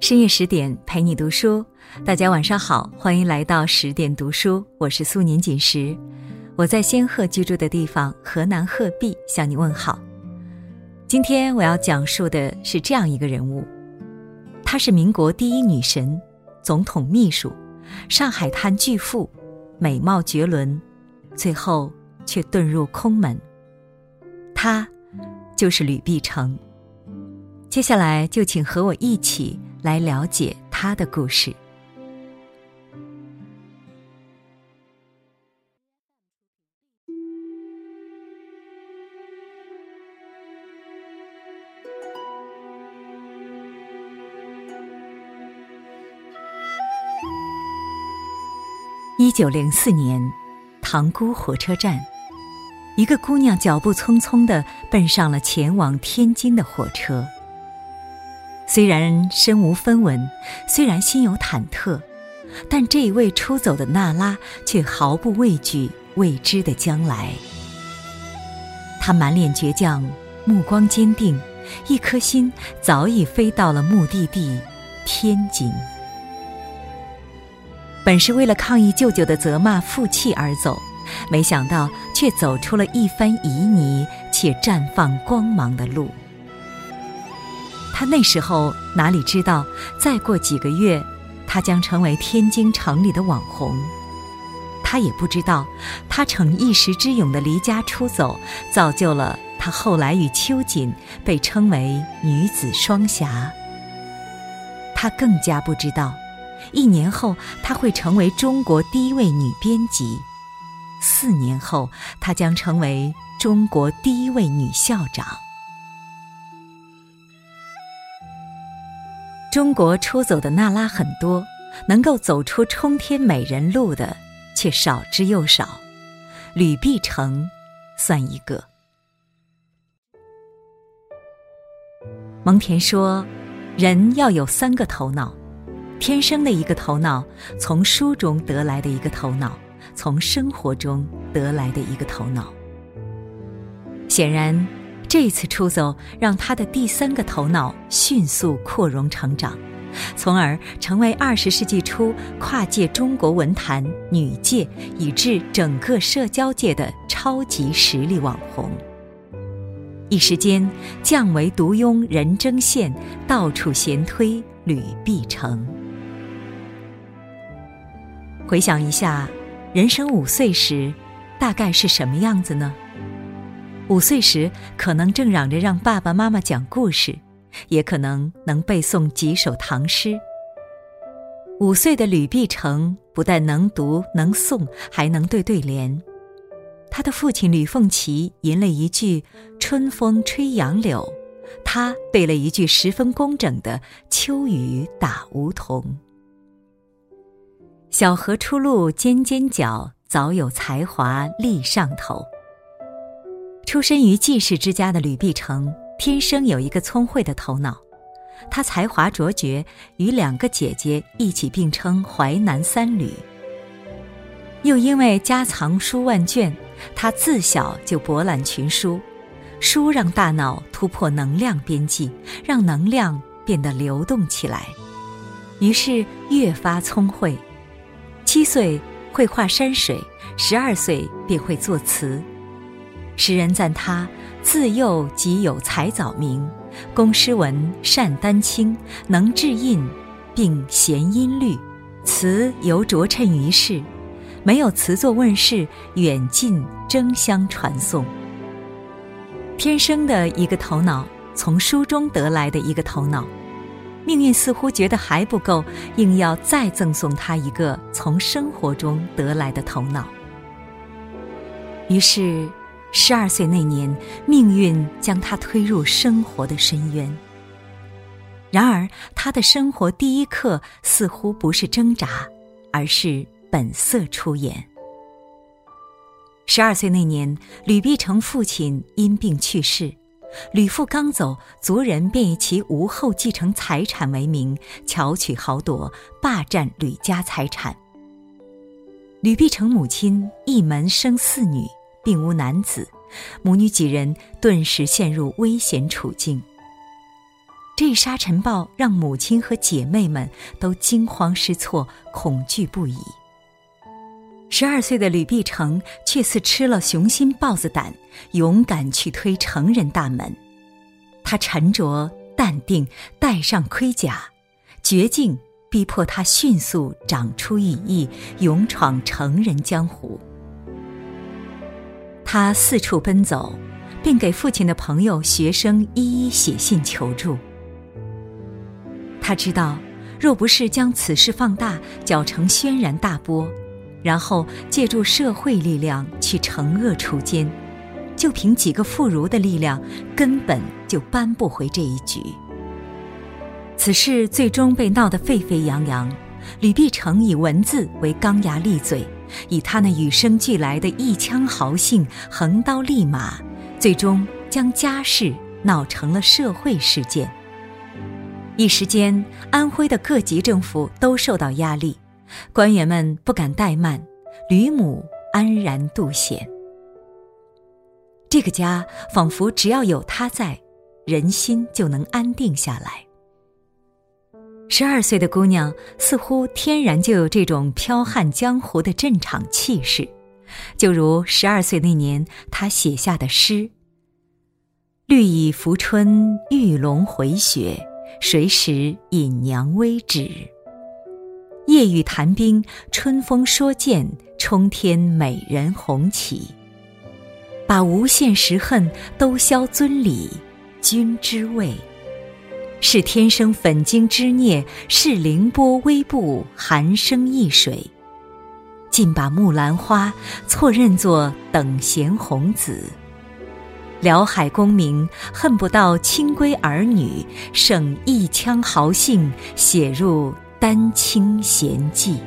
深夜十点陪你读书，大家晚上好，欢迎来到十点读书，我是苏宁锦时，我在仙鹤居住的地方河南鹤壁向你问好。今天我要讲述的是这样一个人物，她是民国第一女神、总统秘书、上海滩巨富，美貌绝伦，最后却遁入空门。她就是吕碧城。接下来就请和我一起。来了解他的故事。一九零四年，塘沽火车站，一个姑娘脚步匆匆的奔上了前往天津的火车。虽然身无分文，虽然心有忐忑，但这一位出走的娜拉却毫不畏惧未知的将来。她满脸倔强，目光坚定，一颗心早已飞到了目的地天津。本是为了抗议舅舅的责骂负气而走，没想到却走出了一番旖旎且绽放光芒的路。他那时候哪里知道，再过几个月，他将成为天津城里的网红。他也不知道，他逞一时之勇的离家出走，造就了他后来与秋瑾被称为女子双侠。他更加不知道，一年后他会成为中国第一位女编辑，四年后她将成为中国第一位女校长。中国出走的娜拉很多，能够走出冲天美人路的却少之又少。吕碧城算一个。蒙恬说：“人要有三个头脑，天生的一个头脑，从书中得来的一个头脑，从生活中得来的一个头脑。”显然。这次出走让他的第三个头脑迅速扩容成长，从而成为二十世纪初跨界中国文坛、女界以至整个社交界的超级实力网红。一时间降为独拥人争线，到处闲推吕碧城。回想一下，人生五岁时，大概是什么样子呢？五岁时，可能正嚷着让爸爸妈妈讲故事，也可能能背诵几首唐诗。五岁的吕碧城不但能读能诵，还能对对联。他的父亲吕凤岐吟了一句“春风吹杨柳”，他背了一句十分工整的“秋雨打梧桐”。小河出露尖尖角，早有才华立上头。出身于济世之家的吕碧城，天生有一个聪慧的头脑。他才华卓绝，与两个姐姐一起并称“淮南三吕”。又因为家藏书万卷，他自小就博览群书。书让大脑突破能量边际，让能量变得流动起来，于是越发聪慧。七岁会画山水，十二岁便会作词。诗人赞他自幼即有才藻名，工诗文善丹青，能制印，并贤音律，词犹着称于世。没有词作问世，远近争相传颂。天生的一个头脑，从书中得来的一个头脑，命运似乎觉得还不够，硬要再赠送他一个从生活中得来的头脑。于是。十二岁那年，命运将他推入生活的深渊。然而，他的生活第一课似乎不是挣扎，而是本色出演。十二岁那年，吕碧城父亲因病去世，吕父刚走，族人便以其无后继承财产为名，巧取豪夺，霸占吕家财产。吕碧城母亲一门生四女。并无男子，母女几人顿时陷入危险处境。这沙尘暴让母亲和姐妹们都惊慌失措、恐惧不已。十二岁的吕碧城却似吃了雄心豹子胆，勇敢去推成人大门。他沉着淡定，戴上盔甲，绝境逼迫他迅速长出羽翼，勇闯成人江湖。他四处奔走，并给父亲的朋友、学生一一写信求助。他知道，若不是将此事放大，搅成轩然大波，然后借助社会力量去惩恶除奸，就凭几个妇孺的力量，根本就扳不回这一局。此事最终被闹得沸沸扬扬，吕碧城以文字为钢牙利嘴，以他那与生俱来的一腔豪性，横刀立马，最终将家事闹成了社会事件。一时间，安徽的各级政府都受到压力，官员们不敢怠慢，吕母安然度险。这个家仿佛只要有他在，人心就能安定下来。十二岁的姑娘似乎天然就有这种剽悍江湖的镇场气势，就如十二岁那年她写下的诗：“绿蚁扶春，玉龙回雪。”谁识引娘微指？夜雨谈兵，春风说剑，冲天美人红旗。把无限时恨都消尊礼，君之位。是天生粉晶之孽，是凌波微步，寒生易水。竟把木兰花错认作等闲红子。辽海功名，恨不到亲闺儿女，省一腔豪兴写入丹青闲记。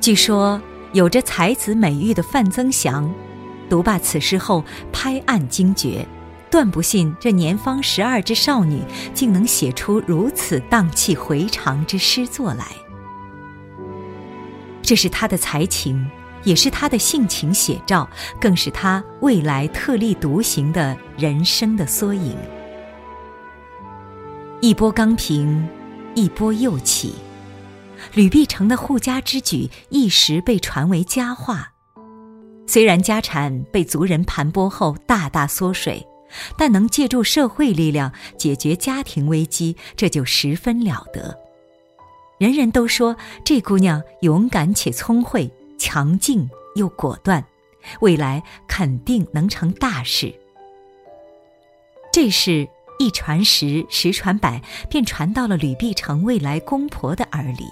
据说有着才子美誉的范增祥，读罢此诗后拍案惊绝，断不信这年方十二之少女竟能写出如此荡气回肠之诗作来。这是他的才情。也是他的性情写照，更是他未来特立独行的人生的缩影。一波刚平，一波又起。吕碧城的护家之举一时被传为佳话。虽然家产被族人盘剥后大大缩水，但能借助社会力量解决家庭危机，这就十分了得。人人都说这姑娘勇敢且聪慧。强劲又果断，未来肯定能成大事。这事一传十，十传百，便传到了吕碧城未来公婆的耳里。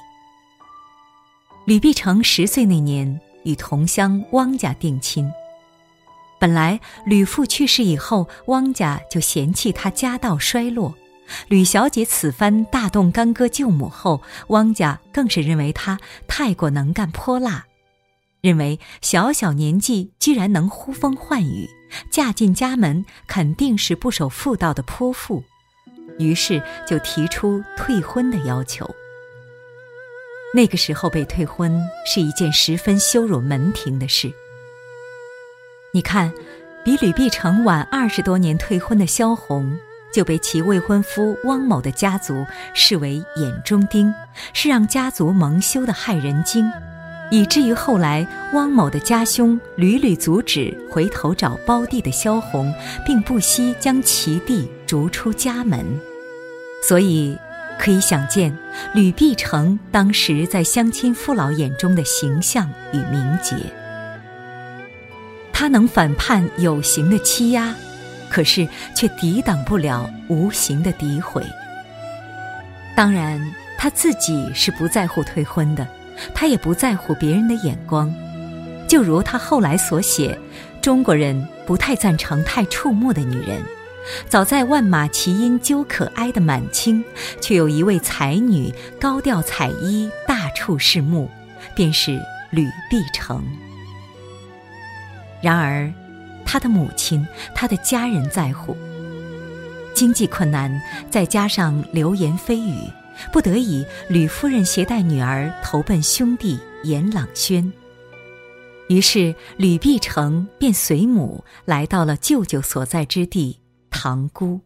吕碧城十岁那年，与同乡汪家定亲。本来吕父去世以后，汪家就嫌弃他家道衰落。吕小姐此番大动干戈救母后，汪家更是认为她太过能干泼辣。认为小小年纪居然能呼风唤雨，嫁进家门肯定是不守妇道的泼妇，于是就提出退婚的要求。那个时候被退婚是一件十分羞辱门庭的事。你看，比吕碧城晚二十多年退婚的萧红，就被其未婚夫汪某的家族视为眼中钉，是让家族蒙羞的害人精。以至于后来，汪某的家兄屡屡阻止回头找胞弟的萧红，并不惜将其弟逐出家门。所以，可以想见吕碧城当时在乡亲父老眼中的形象与名节。他能反叛有形的欺压，可是却抵挡不了无形的诋毁。当然，他自己是不在乎退婚的。他也不在乎别人的眼光，就如他后来所写：“中国人不太赞成太触目的女人。”早在万马齐喑究可哀的满清，却有一位才女高调彩衣，大触世目，便是吕碧城。然而，他的母亲、他的家人在乎，经济困难，再加上流言蜚语。不得已，吕夫人携带女儿投奔兄弟严朗轩。于是，吕碧城便随母来到了舅舅所在之地塘沽。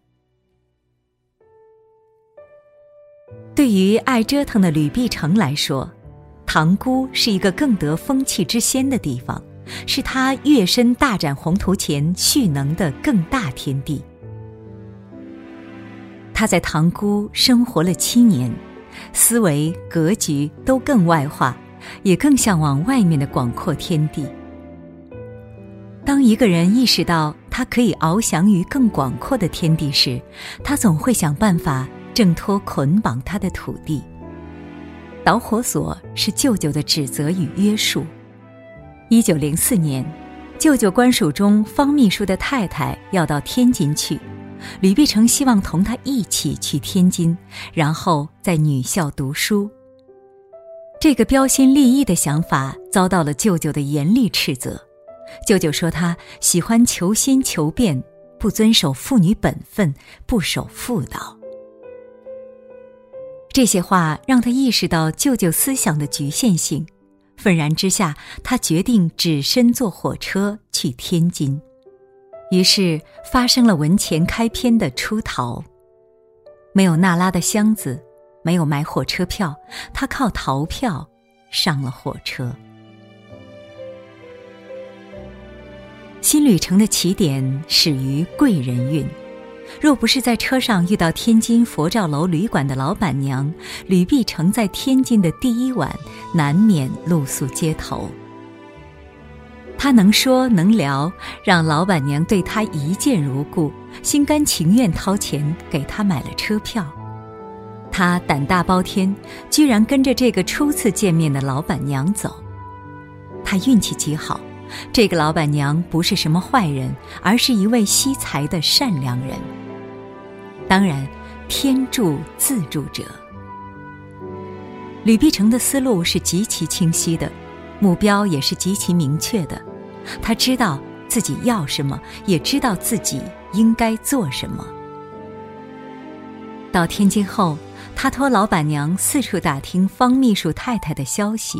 对于爱折腾的吕碧城来说，塘沽是一个更得风气之先的地方，是他跃身大展宏图前蓄能的更大天地。他在塘沽生活了七年，思维格局都更外化，也更向往外面的广阔天地。当一个人意识到他可以翱翔于更广阔的天地时，他总会想办法。挣脱捆绑他的土地。导火索是舅舅的指责与约束。一九零四年，舅舅官署中方秘书的太太要到天津去，吕碧城希望同他一起去天津，然后在女校读书。这个标新立异的想法遭到了舅舅的严厉斥责。舅舅说他喜欢求新求变，不遵守妇女本分，不守妇道。这些话让他意识到舅舅思想的局限性，愤然之下，他决定只身坐火车去天津。于是发生了文前开篇的出逃。没有娜拉的箱子，没有买火车票，他靠逃票上了火车。新旅程的起点始于贵人运。若不是在车上遇到天津佛照楼旅馆的老板娘，吕碧城在天津的第一晚难免露宿街头。他能说能聊，让老板娘对他一见如故，心甘情愿掏钱给他买了车票。他胆大包天，居然跟着这个初次见面的老板娘走。他运气极好，这个老板娘不是什么坏人，而是一位惜才的善良人。当然，天助自助者。吕碧城的思路是极其清晰的，目标也是极其明确的。他知道自己要什么，也知道自己应该做什么。到天津后，他托老板娘四处打听方秘书太太的消息。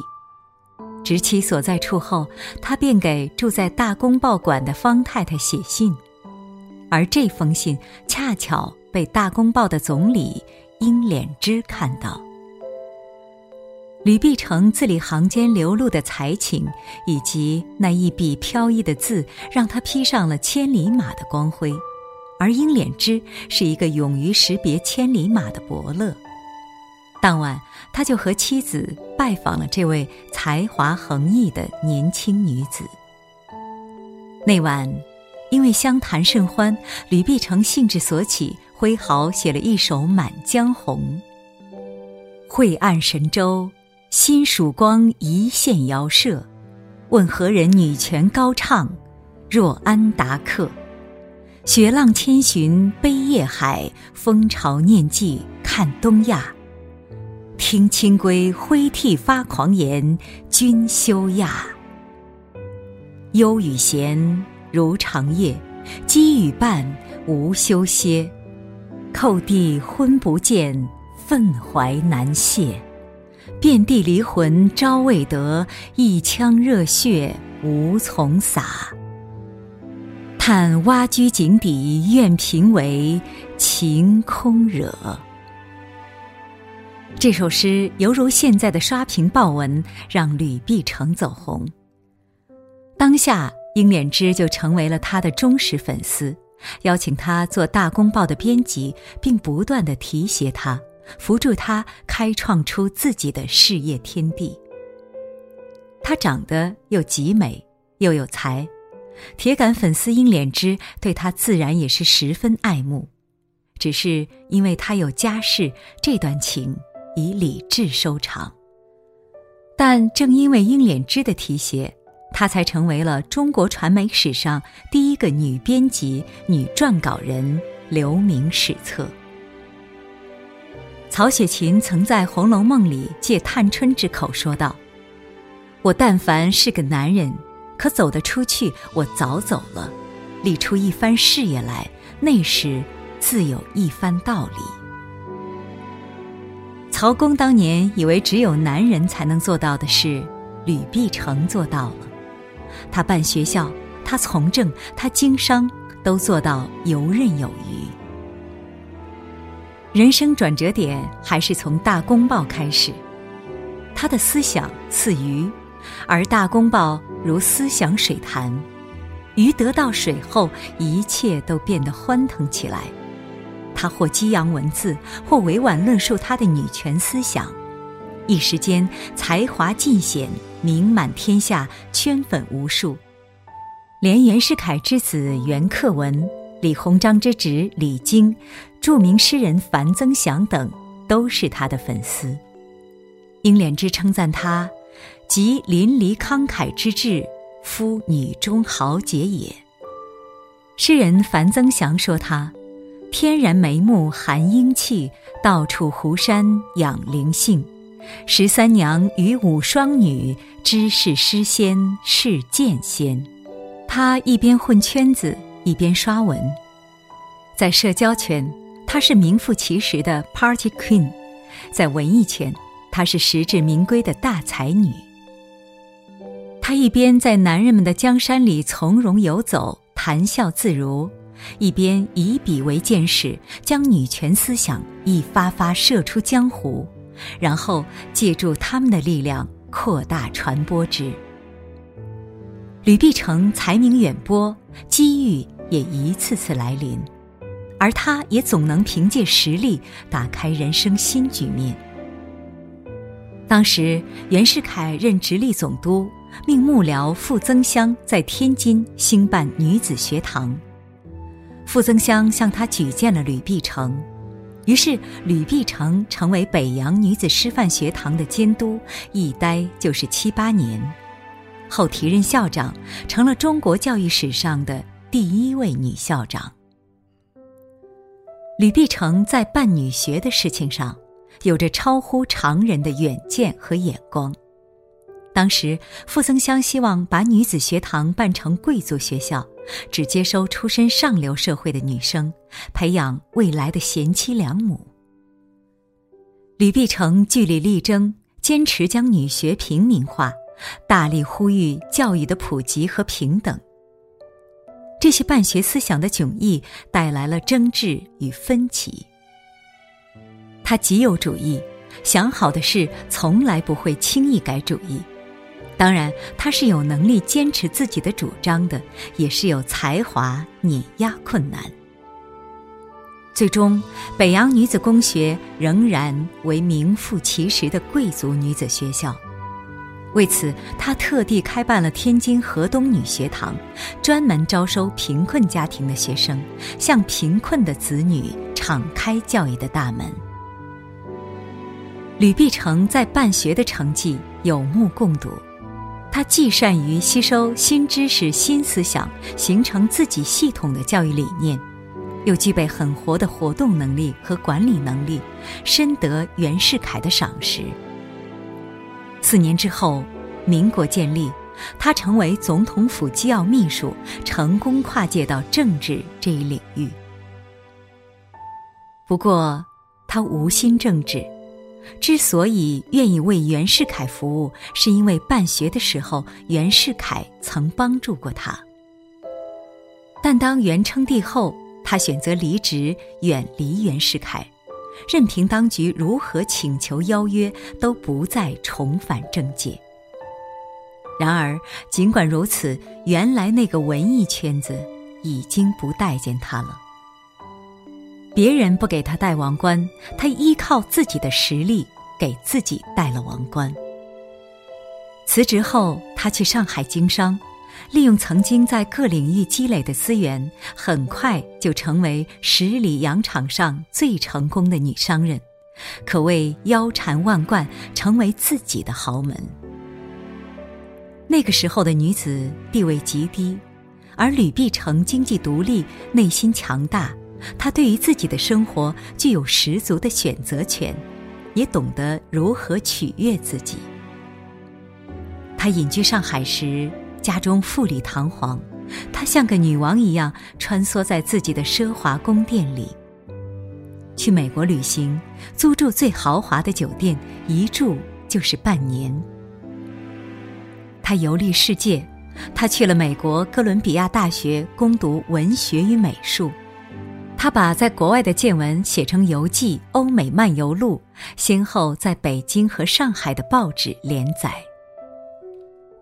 知其所在处后，他便给住在大公报馆的方太太写信，而这封信恰巧。被《大公报》的总理英敛之看到，吕碧城字里行间流露的才情，以及那一笔飘逸的字，让他披上了千里马的光辉。而英敛之是一个勇于识别千里马的伯乐。当晚，他就和妻子拜访了这位才华横溢的年轻女子。那晚，因为相谈甚欢，吕碧城兴致所起。挥毫写了一首《满江红》。晦暗神州，新曙光一线遥射。问何人女权高唱？若安达克。雪浪千寻悲夜海，风潮念记看东亚。听清规挥涕发狂言，君休亚。忧与闲如长夜，积与伴无休歇。叩地昏不见，愤怀难泄。遍地离魂朝未得，一腔热血无从洒。叹蛙居井底怨平为，情空惹。这首诗犹如现在的刷屏爆文，让吕碧城走红。当下，英敛之就成为了他的忠实粉丝。邀请他做《大公报》的编辑，并不断的提携他，扶助他开创出自己的事业天地。他长得又极美，又有才，铁杆粉丝英敛之对他自然也是十分爱慕。只是因为他有家室，这段情以理智收场。但正因为英敛之的提携。她才成为了中国传媒史上第一个女编辑、女撰稿人，留名史册。曹雪芹曾在《红楼梦》里借探春之口说道：“我但凡是个男人，可走得出去，我早走了，立出一番事业来，那时自有一番道理。”曹公当年以为只有男人才能做到的事，吕碧城做到了。他办学校，他从政，他经商，都做到游刃有余。人生转折点还是从《大公报》开始。他的思想似鱼，而《大公报》如思想水潭。鱼得到水后，一切都变得欢腾起来。他或激扬文字，或委婉论述他的女权思想，一时间才华尽显，名满天下，圈粉无数。连袁世凯之子袁克文。李鸿章之侄李经，著名诗人樊增祥等都是他的粉丝。英莲之称赞他，集淋漓慷慨之志，夫女中豪杰也。诗人樊增祥说他，天然眉目含英气，到处湖山养灵性。十三娘与五双女，知是诗仙是剑仙。她一边混圈子。一边刷文，在社交圈，她是名副其实的 Party Queen；在文艺圈，她是实至名归的大才女。她一边在男人们的江山里从容游走、谈笑自如，一边以笔为剑矢，将女权思想一发发射出江湖，然后借助他们的力量扩大传播之。吕碧城才名远播，机遇也一次次来临，而他也总能凭借实力打开人生新局面。当时袁世凯任直隶总督，命幕僚傅增湘在天津兴办女子学堂，傅增湘向他举荐了吕碧城，于是吕碧城成为北洋女子师范学堂的监督，一待就是七八年。后提任校长，成了中国教育史上的第一位女校长。吕碧城在办女学的事情上，有着超乎常人的远见和眼光。当时，傅增湘希望把女子学堂办成贵族学校，只接收出身上流社会的女生，培养未来的贤妻良母。吕碧城据理力争，坚持将女学平民化。大力呼吁教育的普及和平等。这些办学思想的迥异带来了争执与分歧。他极有主意，想好的事从来不会轻易改主意。当然，他是有能力坚持自己的主张的，也是有才华碾压困难。最终，北洋女子公学仍然为名副其实的贵族女子学校。为此，他特地开办了天津河东女学堂，专门招收贫困家庭的学生，向贫困的子女敞开教育的大门。吕碧城在办学的成绩有目共睹，他既善于吸收新知识、新思想，形成自己系统的教育理念，又具备很活的活动能力和管理能力，深得袁世凯的赏识。四年之后，民国建立，他成为总统府机要秘书，成功跨界到政治这一领域。不过，他无心政治，之所以愿意为袁世凯服务，是因为办学的时候袁世凯曾帮助过他。但当袁称帝后，他选择离职，远离袁世凯。任凭当局如何请求邀约，都不再重返政界。然而，尽管如此，原来那个文艺圈子已经不待见他了。别人不给他戴王冠，他依靠自己的实力给自己戴了王冠。辞职后，他去上海经商。利用曾经在各领域积累的资源，很快就成为十里洋场上最成功的女商人，可谓腰缠万贯，成为自己的豪门。那个时候的女子地位极低，而吕碧城经济独立，内心强大，她对于自己的生活具有十足的选择权，也懂得如何取悦自己。她隐居上海时。家中富丽堂皇，她像个女王一样穿梭在自己的奢华宫殿里。去美国旅行，租住最豪华的酒店，一住就是半年。她游历世界，她去了美国哥伦比亚大学攻读文学与美术。他把在国外的见闻写成游记《欧美漫游录》，先后在北京和上海的报纸连载。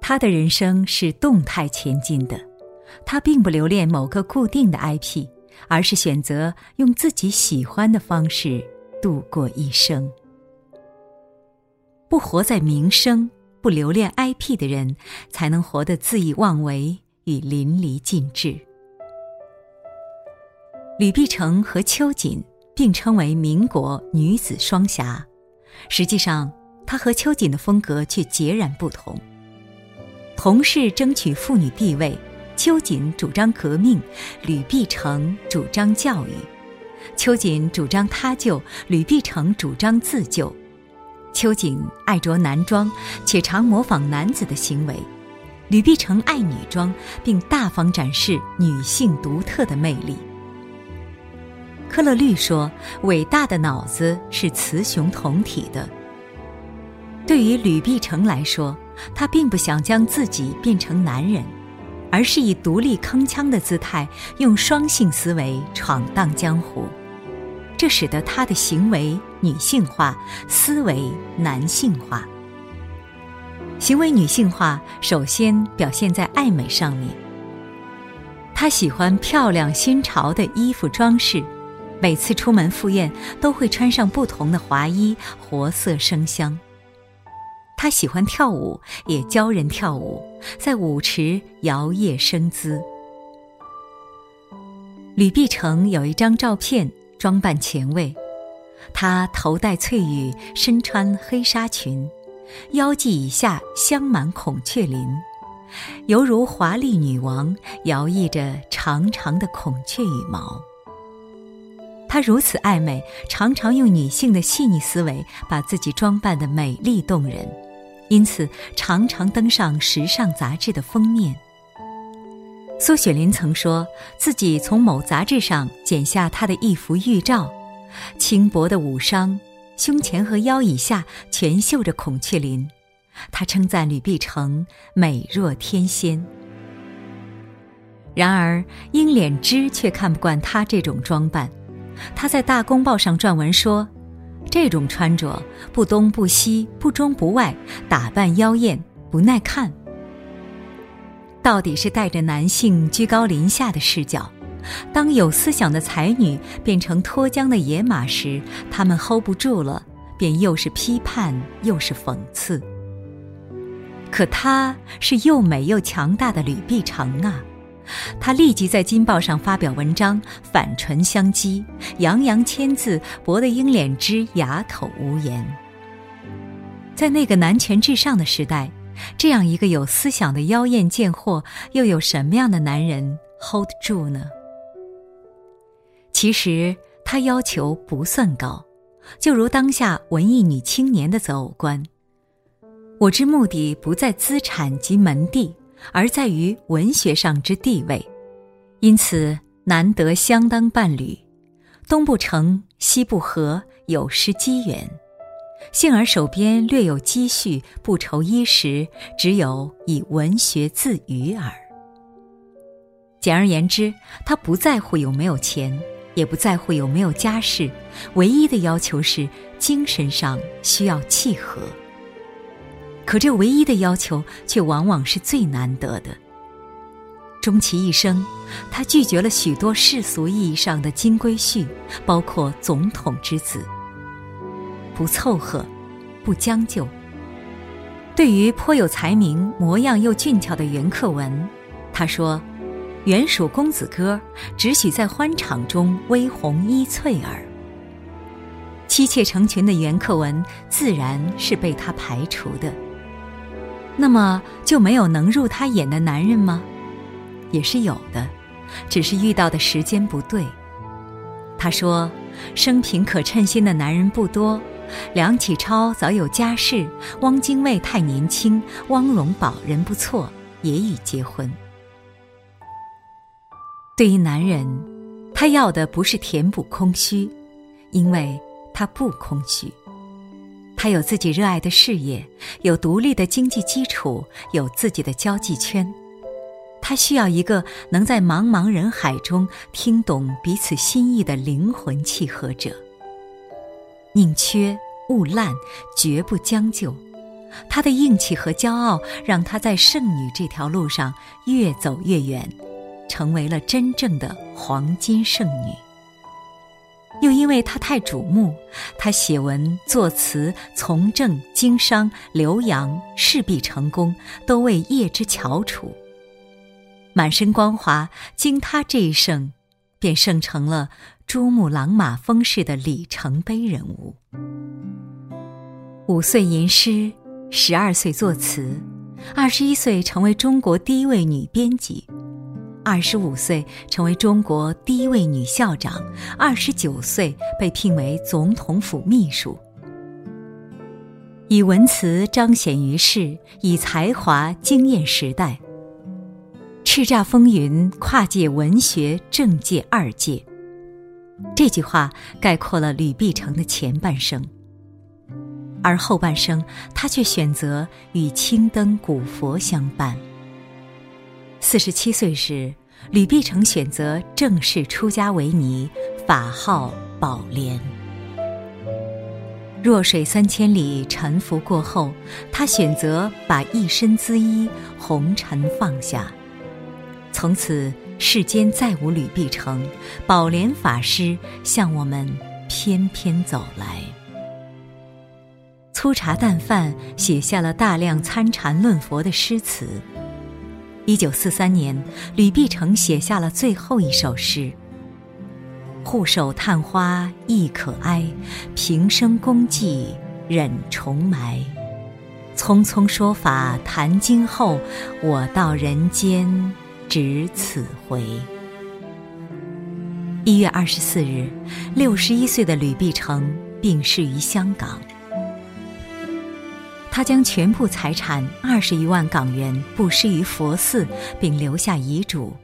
他的人生是动态前进的，他并不留恋某个固定的 IP，而是选择用自己喜欢的方式度过一生。不活在名声、不留恋 IP 的人，才能活得恣意妄为与淋漓尽致。吕碧城和秋瑾并称为民国女子双侠，实际上，她和秋瑾的风格却截然不同。同是争取妇女地位，秋瑾主张革命，吕碧城主张教育。秋瑾主张他救，吕碧城主张自救。秋瑾爱着男装，且常模仿男子的行为；吕碧城爱女装，并大方展示女性独特的魅力。科勒律说：“伟大的脑子是雌雄同体的。”对于吕碧城来说，他并不想将自己变成男人，而是以独立铿锵的姿态，用双性思维闯荡江湖。这使得他的行为女性化，思维男性化。行为女性化，首先表现在爱美上面。他喜欢漂亮新潮的衣服装饰。每次出门赴宴，都会穿上不同的华衣，活色生香。他喜欢跳舞，也教人跳舞，在舞池摇曳生姿。吕碧城有一张照片，装扮前卫，她头戴翠羽，身穿黑纱裙，腰际以下镶满孔雀翎，犹如华丽女王，摇曳着长长的孔雀羽毛。她如此爱美，常常用女性的细腻思维把自己装扮的美丽动人，因此常常登上时尚杂志的封面。苏雪林曾说自己从某杂志上剪下她的一幅玉照，轻薄的舞裳，胸前和腰以下全绣着孔雀翎。她称赞吕碧城美若天仙。然而英敛之却看不惯她这种装扮。他在《大公报》上撰文说：“这种穿着不东不西，不中不外，打扮妖艳，不耐看。到底是带着男性居高临下的视角。当有思想的才女变成脱缰的野马时，他们 hold 不住了，便又是批判又是讽刺。可她是又美又强大的吕碧城啊！”他立即在《金报》上发表文章，反唇相讥，洋洋千字，博得英敛之哑口无言。在那个男权至上的时代，这样一个有思想的妖艳贱货，又有什么样的男人 hold 住呢？其实他要求不算高，就如当下文艺女青年的择偶观。我之目的不在资产及门第。而在于文学上之地位，因此难得相当伴侣，东不成西不合，有失机缘。幸而手边略有积蓄，不愁衣食，只有以文学自娱耳。简而言之，他不在乎有没有钱，也不在乎有没有家世，唯一的要求是精神上需要契合。可这唯一的要求，却往往是最难得的。终其一生，他拒绝了许多世俗意义上的金龟婿，包括总统之子。不凑合，不将就。对于颇有才名、模样又俊俏的袁克文，他说：“原属公子哥，只许在欢场中微红衣翠耳。”妻妾成群的袁克文，自然是被他排除的。那么就没有能入他眼的男人吗？也是有的，只是遇到的时间不对。他说：“生平可称心的男人不多，梁启超早有家室，汪精卫太年轻，汪荣宝人不错，也已结婚。”对于男人，他要的不是填补空虚，因为他不空虚。他有自己热爱的事业，有独立的经济基础，有自己的交际圈。他需要一个能在茫茫人海中听懂彼此心意的灵魂契合者。宁缺毋滥，绝不将就。他的硬气和骄傲，让他在圣女这条路上越走越远，成为了真正的黄金圣女。又因为他太瞩目，他写文作词从政经商留洋势必成功，都为业之翘楚。满身光华，经他这一胜，便胜成了珠穆朗玛峰式的里程碑人物。五岁吟诗，十二岁作词，二十一岁成为中国第一位女编辑。二十五岁成为中国第一位女校长，二十九岁被聘为总统府秘书。以文辞彰显于世，以才华惊艳时代。叱咤风云，跨界文学、政界二界。这句话概括了吕碧城的前半生，而后半生，他却选择与青灯古佛相伴。四十七岁时，吕碧城选择正式出家为尼，法号宝莲。弱水三千里，沉浮过后，他选择把一身姿衣红尘放下。从此世间再无吕碧城，宝莲法师向我们翩翩走来。粗茶淡饭，写下了大量参禅论佛的诗词。一九四三年，吕碧城写下了最后一首诗：“护手探花亦可哀，平生功绩忍重埋。匆匆说法谈今后，我到人间只此回。”一月二十四日，六十一岁的吕碧城病逝于香港。他将全部财产二十余万港元布施于佛寺，并留下遗嘱：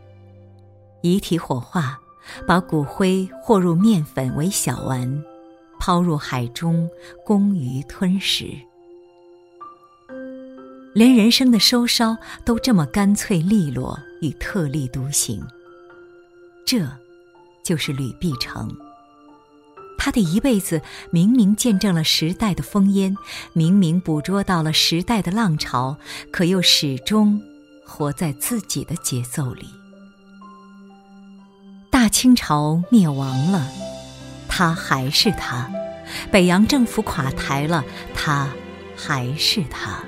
遗体火化，把骨灰和入面粉为小丸，抛入海中，供鱼吞食。连人生的收梢都这么干脆利落与特立独行。这，就是吕碧城。他的一辈子明明见证了时代的烽烟，明明捕捉到了时代的浪潮，可又始终活在自己的节奏里。大清朝灭亡了，他还是他；北洋政府垮台了，他还是他。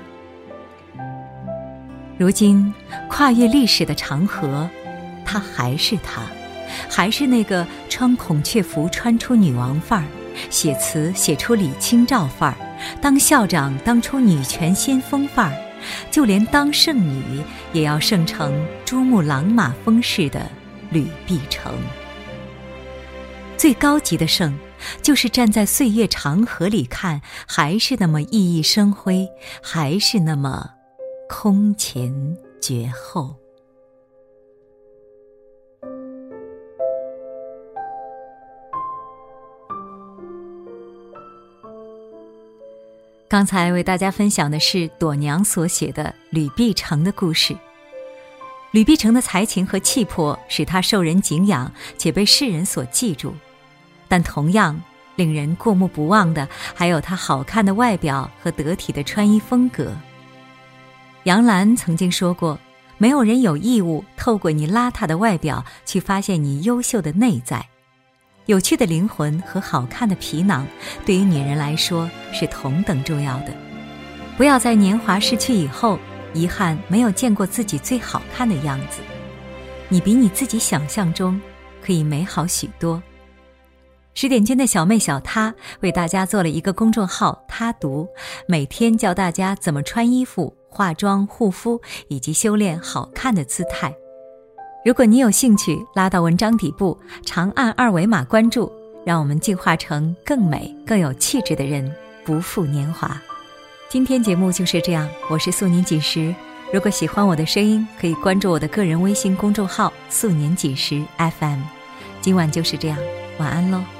如今跨越历史的长河，他还是他。还是那个穿孔雀服穿出女王范儿，写词写出李清照范儿，当校长当出女权先锋范儿，就连当圣女也要圣成珠穆朗玛峰式的吕碧城。最高级的圣，就是站在岁月长河里看，还是那么熠熠生辉，还是那么空前绝后。刚才为大家分享的是朵娘所写的吕碧城的故事。吕碧城的才情和气魄使他受人敬仰，且被世人所记住。但同样令人过目不忘的，还有他好看的外表和得体的穿衣风格。杨澜曾经说过：“没有人有义务透过你邋遢的外表去发现你优秀的内在。”有趣的灵魂和好看的皮囊，对于女人来说是同等重要的。不要在年华逝去以后，遗憾没有见过自己最好看的样子。你比你自己想象中可以美好许多。十点君的小妹小她为大家做了一个公众号“她读”，每天教大家怎么穿衣服、化妆、护肤，以及修炼好看的姿态。如果你有兴趣，拉到文章底部，长按二维码关注，让我们进化成更美、更有气质的人，不负年华。今天节目就是这样，我是素年锦时。如果喜欢我的声音，可以关注我的个人微信公众号“素年锦时 FM”。今晚就是这样，晚安喽。